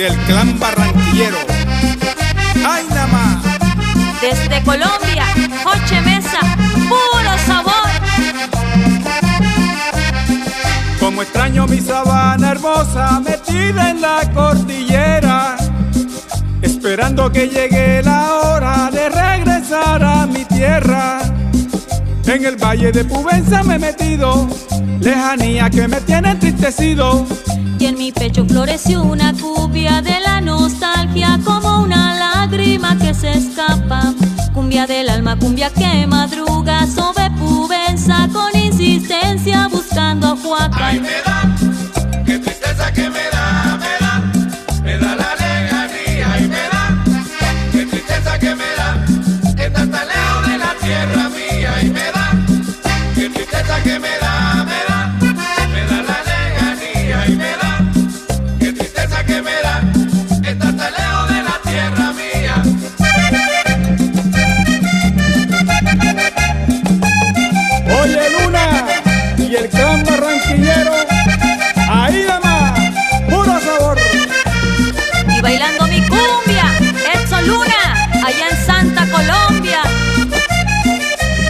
del clan barranquillero. ¡Ay, nada más! Desde Colombia, Joche Mesa, puro sabor. Como extraño mi sabana hermosa metida en la cordillera, esperando que llegue la hora de regresar a mi tierra. En el valle de Pubenza me he metido, lejanía que me tiene entristecido. Y en mi pecho floreció una cumbia de la nostalgia como una lágrima que se escapa. Cumbia del alma, cumbia que madruga sobre Pubenza con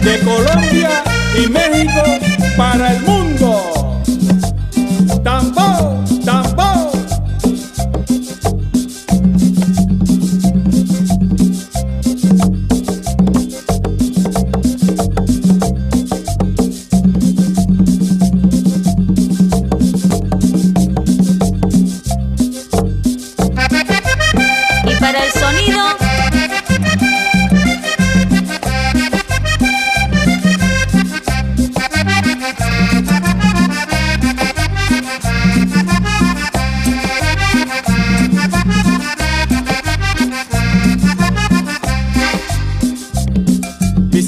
de Colombia y México para el mundo.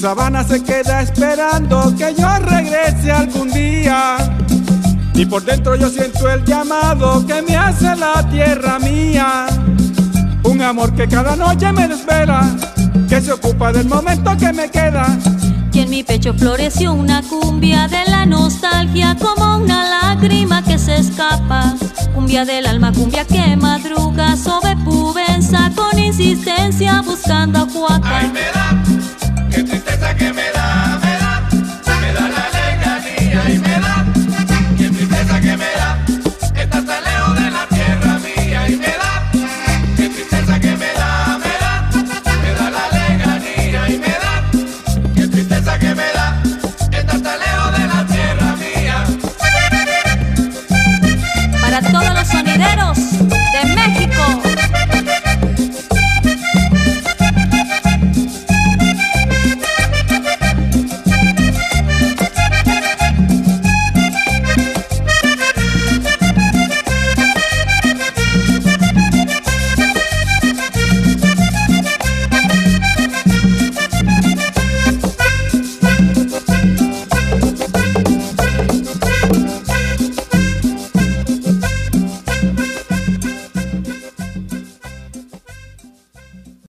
Sabana se queda esperando que yo regrese algún día. Y por dentro yo siento el llamado que me hace la tierra mía. Un amor que cada noche me desvela, que se ocupa del momento que me queda. y en mi pecho floreció una cumbia de la nostalgia como una lágrima que se escapa. Cumbia del alma, cumbia que madruga sobre Pubenza con insistencia buscando a Juaca. Ay, me da, tristeza que me da estar tan lejos de la tierra mía. Para todos los sonideros.